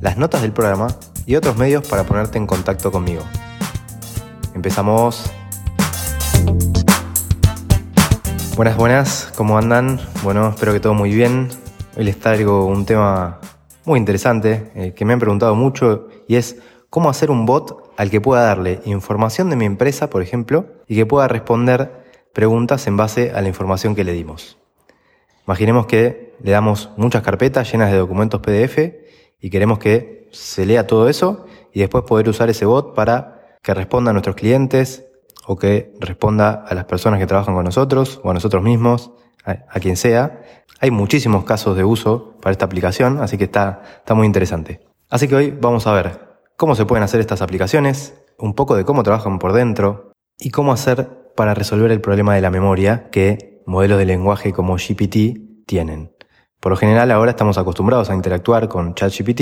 las notas del programa y otros medios para ponerte en contacto conmigo. Empezamos. Buenas, buenas, ¿cómo andan? Bueno, espero que todo muy bien. Hoy les traigo un tema muy interesante eh, que me han preguntado mucho y es cómo hacer un bot al que pueda darle información de mi empresa, por ejemplo, y que pueda responder preguntas en base a la información que le dimos. Imaginemos que le damos muchas carpetas llenas de documentos PDF y queremos que se lea todo eso y después poder usar ese bot para que responda a nuestros clientes o que responda a las personas que trabajan con nosotros o a nosotros mismos, a, quien sea. Hay muchísimos casos de uso para esta aplicación, así que está, está muy interesante. Así que hoy vamos a ver cómo se pueden hacer estas aplicaciones, un poco de cómo trabajan por dentro y cómo hacer para resolver el problema de la memoria que modelos de lenguaje como GPT tienen. Por lo general ahora estamos acostumbrados a interactuar con ChatGPT,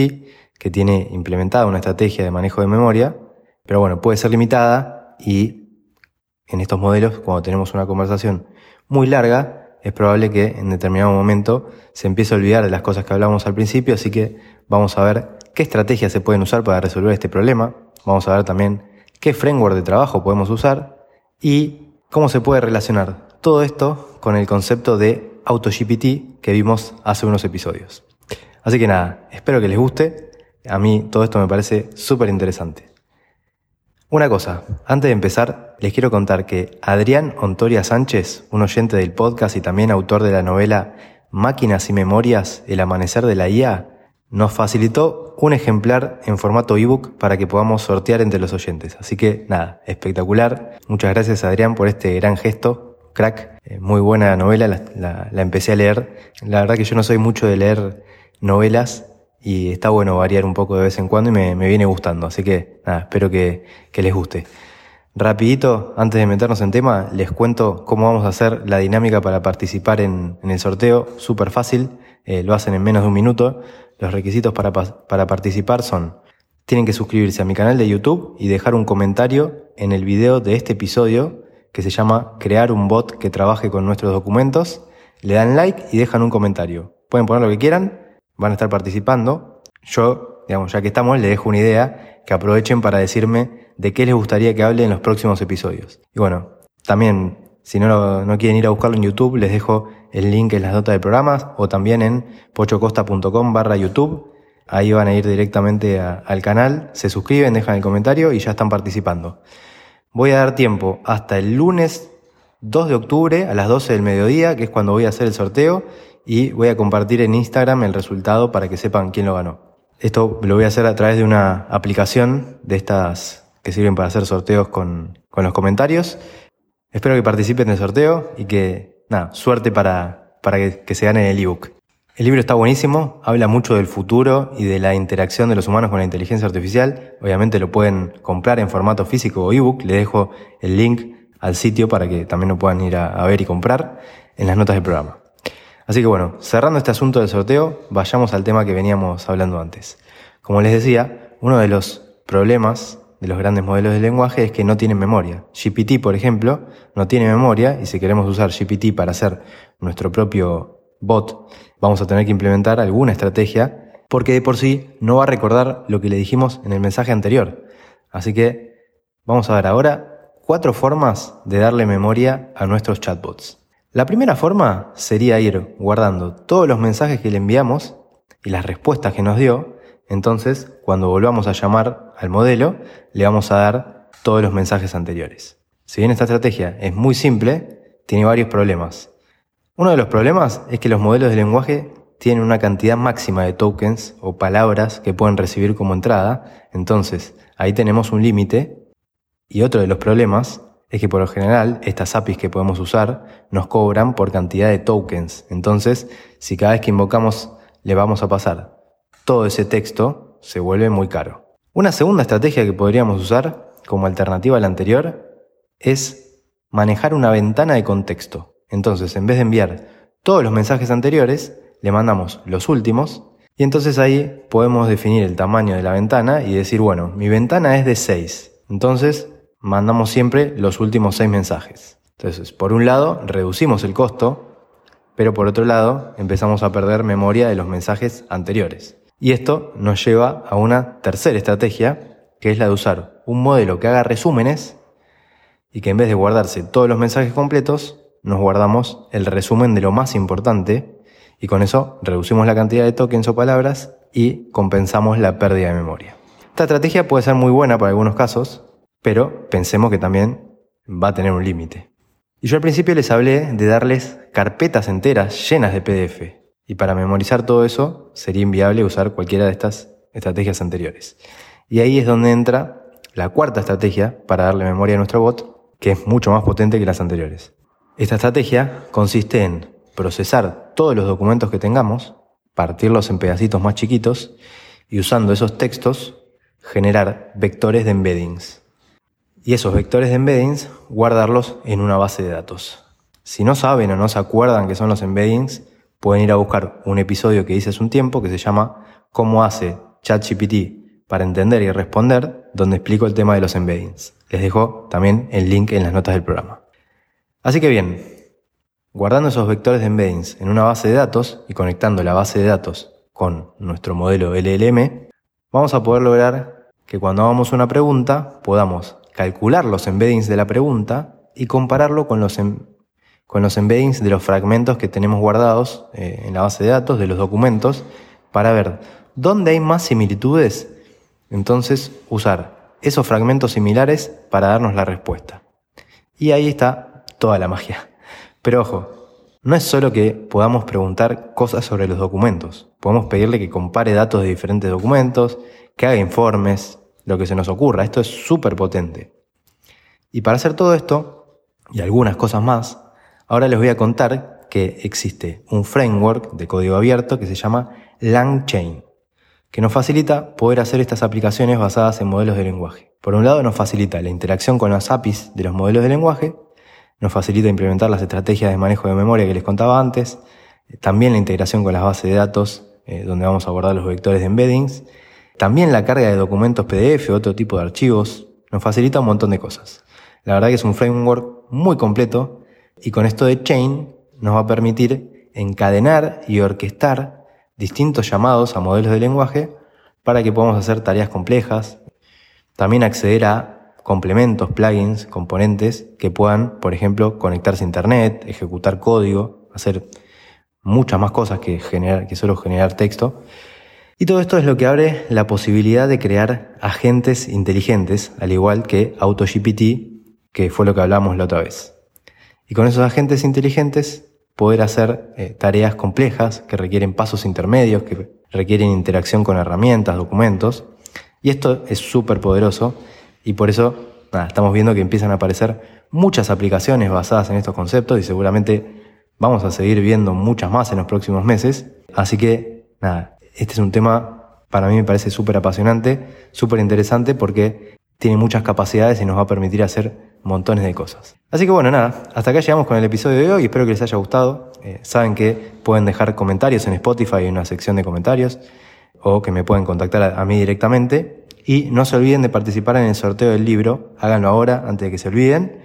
que tiene implementada una estrategia de manejo de memoria, pero bueno, puede ser limitada y en estos modelos, cuando tenemos una conversación muy larga, es probable que en determinado momento se empiece a olvidar de las cosas que hablamos al principio, así que vamos a ver qué estrategias se pueden usar para resolver este problema, vamos a ver también qué framework de trabajo podemos usar y cómo se puede relacionar todo esto con el concepto de AutoGPT que vimos hace unos episodios. Así que nada, espero que les guste. A mí todo esto me parece súper interesante. Una cosa, antes de empezar, les quiero contar que Adrián Ontoria Sánchez, un oyente del podcast y también autor de la novela Máquinas y Memorias, El Amanecer de la IA, nos facilitó un ejemplar en formato ebook para que podamos sortear entre los oyentes. Así que nada, espectacular. Muchas gracias Adrián por este gran gesto crack, eh, muy buena novela, la, empecé a leer. La verdad que yo no soy mucho de leer novelas y está bueno variar un poco de vez en cuando y me, viene gustando, así que nada, espero que, les guste. Rapidito, antes de meternos en tema, les cuento cómo vamos a hacer la dinámica para participar en, el sorteo. Súper fácil, eh, lo hacen en menos de un minuto. Los requisitos para, para participar son, tienen que suscribirse a mi canal de YouTube y dejar un comentario en el video de este episodio que se llama Crear un bot que trabaje con nuestros documentos. Le dan like y dejan un comentario. Pueden poner lo que quieran, van a estar participando. Yo, digamos, ya que estamos, les dejo una idea que aprovechen para decirme de qué les gustaría que hable en los próximos episodios. Y bueno, también, si no, no quieren ir a buscarlo en YouTube, les dejo el link en las notas del programa o también en pochocosta.com barra YouTube. Ahí van a ir directamente al canal, se suscriben, dejan el comentario y ya están participando. Voy a dar tiempo hasta el lunes 2 de octubre a las 12 del mediodía, que es cuando voy a hacer el sorteo, y voy a compartir en Instagram el resultado para que sepan quién lo ganó. Esto lo voy a hacer a través de una aplicación de estas que sirven para hacer sorteos con, los comentarios. Espero que participen del sorteo y que, nada, suerte para, para que, que se gane el ebook. El libro está buenísimo, habla mucho del futuro y de la interacción de los humanos con la inteligencia artificial. Obviamente lo pueden comprar en formato físico o ebook. Le dejo el link al sitio para que también lo puedan ir a, ver y comprar en las notas del programa. Así que bueno, cerrando este asunto del sorteo, vayamos al tema que veníamos hablando antes. Como les decía, uno de los problemas de los grandes modelos de lenguaje es que no tienen memoria. GPT, por ejemplo, no tiene memoria y si queremos usar GPT para hacer nuestro propio bot, vamos a tener que implementar alguna estrategia porque de por sí no va a recordar lo que le dijimos en el mensaje anterior. Así que vamos a ver ahora cuatro formas de darle memoria a nuestros chatbots. La primera forma sería ir guardando todos los mensajes que le enviamos y las respuestas que nos dio. Entonces, cuando volvamos a llamar al modelo, le vamos a dar todos los mensajes anteriores. Si bien esta estrategia es muy simple, tiene varios problemas. Uno de los problemas es que los modelos de lenguaje tienen una cantidad máxima de tokens o palabras que pueden recibir como entrada, entonces ahí tenemos un límite. Y otro de los problemas es que por lo general estas APIs que podemos usar nos cobran por cantidad de tokens. Entonces, si cada vez que invocamos le vamos a pasar todo ese texto, se vuelve muy caro. Una segunda estrategia que podríamos usar como alternativa a la anterior es manejar una ventana de contexto. Entonces, en vez de enviar todos los mensajes anteriores, le mandamos los últimos y entonces ahí podemos definir el tamaño de la ventana y decir, bueno, mi ventana es de 6. Entonces, mandamos siempre los últimos 6 mensajes. Entonces, por un lado, reducimos el costo, pero por otro lado, empezamos a perder memoria de los mensajes anteriores. Y esto nos lleva a una tercera estrategia, que es la de usar un modelo que haga resúmenes y que en vez de guardarse todos los mensajes completos, nos guardamos el resumen de lo más importante y con eso reducimos la cantidad de tokens o palabras y compensamos la pérdida de memoria. Esta estrategia puede ser muy buena para algunos casos, pero pensemos que también va a tener un límite. Y yo al principio les hablé de darles carpetas enteras llenas de PDF. Y para memorizar todo eso sería inviable usar cualquiera de estas estrategias anteriores. Y ahí es donde entra la cuarta estrategia para darle memoria a nuestro bot, que es mucho más potente que las anteriores. Esta estrategia consiste en procesar todos los documentos que tengamos, partirlos en pedacitos más chiquitos y usando esos textos generar vectores de embeddings. Y esos vectores de embeddings guardarlos en una base de datos. Si no saben o no se acuerdan qué son los embeddings, pueden ir a buscar un episodio que hice hace un tiempo que se llama Cómo hace ChatGPT para entender y responder, donde explico el tema de los embeddings. Les dejo también el link en las notas del programa. Así que bien, guardando esos vectores de embeddings en una base de datos y conectando la base de datos con nuestro modelo LLM, vamos a poder lograr que cuando hagamos una pregunta podamos calcular los embeddings de la pregunta y compararlo con los, con los embeddings de los fragmentos que tenemos guardados eh, en la base de datos, de los documentos, para ver dónde hay más similitudes. Entonces, usar esos fragmentos similares para darnos la respuesta. Y ahí está toda la magia. Pero ojo, no es solo que podamos preguntar cosas sobre los documentos. Podemos pedirle que compare datos de diferentes documentos, que haga informes, lo que se nos ocurra. Esto es súper potente. Y para hacer todo esto, y algunas cosas más, ahora les voy a contar que existe un framework de código abierto que se llama LangChain, que nos facilita poder hacer estas aplicaciones basadas en modelos de lenguaje. Por un lado nos facilita la interacción con las APIs de los modelos de lenguaje nos facilita implementar las estrategias de manejo de memoria que les contaba antes, también la integración con las bases de datos, eh, donde vamos a abordar los vectores de embeddings, también la carga de documentos PDF, otro tipo de archivos, nos facilita un montón de cosas. La verdad que es un framework muy completo y con esto de Chain nos va a permitir encadenar y orquestar distintos llamados a modelos de lenguaje para que podamos hacer tareas complejas, también acceder a complementos, plugins, componentes que puedan, por ejemplo, conectarse a Internet, ejecutar código, hacer muchas más cosas que, generar, que solo generar texto. Y todo esto es lo que abre la posibilidad de crear agentes inteligentes, al igual que AutoGPT, que fue lo que hablamos la otra vez. Y con esos agentes inteligentes poder hacer eh, tareas complejas que requieren pasos intermedios, que requieren interacción con herramientas, documentos. Y esto es súper poderoso y por eso estamos viendo que empiezan a aparecer muchas aplicaciones basadas en estos conceptos y seguramente vamos a seguir viendo muchas más en los próximos meses. Así que nada, este es un tema para mí me parece súper apasionante, súper interesante porque tiene muchas capacidades y nos va a permitir hacer montones de cosas. Así que bueno, nada, hasta acá llegamos con el episodio de hoy, espero que les haya gustado. Eh, saben que pueden dejar comentarios en Spotify en una sección de comentarios o que me pueden contactar a mí directamente. Y no se olviden de participar en el sorteo del libro, háganlo ahora antes de que se olviden.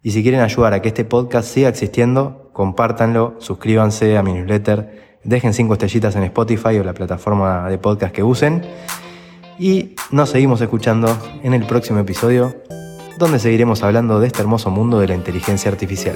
Y si quieren ayudar a que este podcast siga existiendo, compártanlo, suscríbanse a mi newsletter, dejen cinco estrellitas en Spotify o la plataforma de podcast que usen. Y nos seguimos escuchando en el próximo episodio, donde seguiremos hablando de este hermoso mundo de la inteligencia artificial.